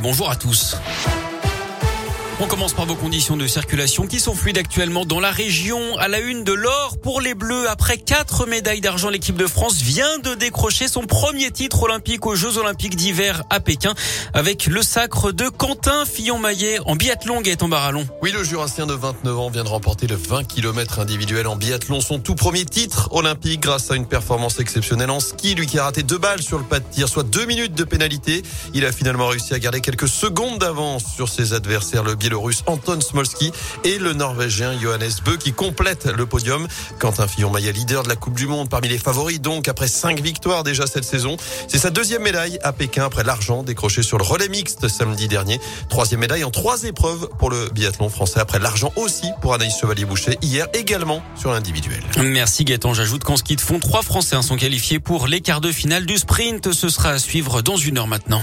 Bonjour à tous. On commence par vos conditions de circulation qui sont fluides actuellement dans la région. À la une de l'or pour les Bleus. Après quatre médailles d'argent, l'équipe de France vient de décrocher son premier titre olympique aux Jeux olympiques d'hiver à Pékin avec le sacre de Quentin Fillon-Maillet en biathlon et en barallon. Oui, le Jurassien de 29 ans vient de remporter le 20 km individuel en biathlon, son tout premier titre olympique grâce à une performance exceptionnelle en ski. Lui qui a raté deux balles sur le pas de tir, soit deux minutes de pénalité. Il a finalement réussi à garder quelques secondes d'avance sur ses adversaires. Biélorusse Anton Smolski et le norvégien Johannes Bö qui complètent le podium. Quentin Fillon-Maillet, leader de la Coupe du Monde parmi les favoris, donc après cinq victoires déjà cette saison. C'est sa deuxième médaille à Pékin après l'argent décroché sur le relais mixte samedi dernier. Troisième médaille en trois épreuves pour le biathlon français après l'argent aussi pour Anaïs Chevalier-Boucher hier également sur l'individuel. Merci Gaëtan. J'ajoute qu'en ski de fond, trois Français sont qualifiés pour les quarts de finale du sprint. Ce sera à suivre dans une heure maintenant.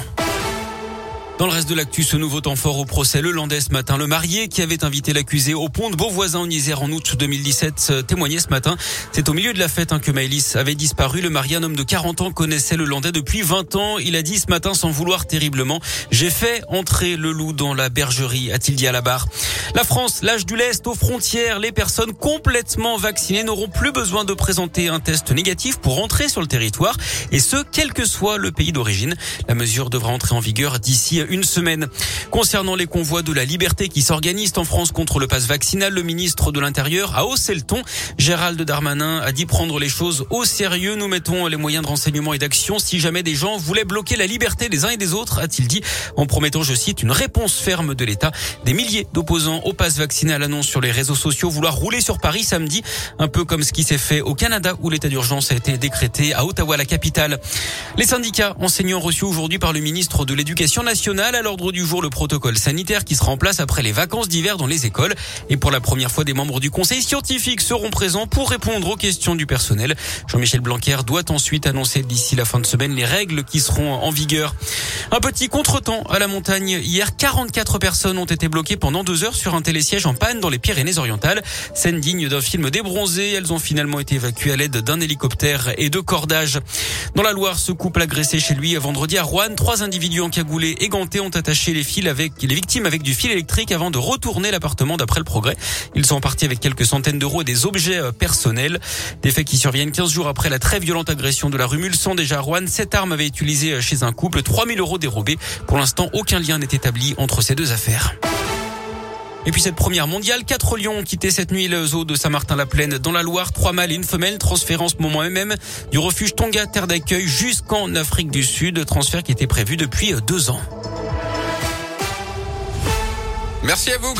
Dans le reste de l'actu, ce nouveau temps fort au procès le landais ce matin. Le marié qui avait invité l'accusé au pont de Beauvoisin en Isère en août 2017 témoignait ce matin. C'est au milieu de la fête hein, que Maëlys avait disparu. Le marié, un homme de 40 ans, connaissait le landais depuis 20 ans. Il a dit ce matin sans vouloir terriblement, j'ai fait entrer le loup dans la bergerie, a-t-il dit à la barre. La France, l'âge du lest aux frontières. Les personnes complètement vaccinées n'auront plus besoin de présenter un test négatif pour entrer sur le territoire et ce, quel que soit le pays d'origine. La mesure devra entrer en vigueur d'ici une semaine. Concernant les convois de la liberté qui s'organisent en France contre le pass vaccinal, le ministre de l'Intérieur a haussé le ton. Gérald Darmanin a dit prendre les choses au sérieux. Nous mettons les moyens de renseignement et d'action si jamais des gens voulaient bloquer la liberté des uns et des autres, a-t-il dit, en promettant, je cite, une réponse ferme de l'État. Des milliers d'opposants au pass vaccinal annoncent sur les réseaux sociaux vouloir rouler sur Paris samedi, un peu comme ce qui s'est fait au Canada où l'état d'urgence a été décrété à Ottawa, la capitale. Les syndicats enseignants reçus aujourd'hui par le ministre de l'Éducation nationale à l'ordre du jour le protocole sanitaire qui sera en place après les vacances d'hiver dans les écoles. Et pour la première fois, des membres du conseil scientifique seront présents pour répondre aux questions du personnel. Jean-Michel Blanquer doit ensuite annoncer d'ici la fin de semaine les règles qui seront en vigueur. Un petit contretemps à la montagne. Hier, 44 personnes ont été bloquées pendant deux heures sur un télésiège en panne dans les Pyrénées-Orientales. Scène digne d'un film débronzé. Elles ont finalement été évacuées à l'aide d'un hélicoptère et de cordages. Dans la Loire, ce couple agressé chez lui vendredi à Rouen. Trois individus encagoulés et gantés ont attaché les fils avec les victimes avec du fil électrique avant de retourner l'appartement d'après le progrès. Ils sont partis avec quelques centaines d'euros et des objets euh, personnels. Des faits qui surviennent 15 jours après la très violente agression de la rue Mulsan déjà à Rouen. Cette arme avait été utilisée euh, chez un couple. 3000 euros dérobés. Pour l'instant, aucun lien n'est établi entre ces deux affaires. Et puis cette première mondiale, quatre lions ont quitté cette nuit le zoo de Saint-Martin-la-Plaine dans la Loire, trois mâles et une femelle, transférant en ce moment même du refuge Tonga, terre d'accueil, jusqu'en Afrique du Sud, transfert qui était prévu depuis euh, deux ans. Merci à vous.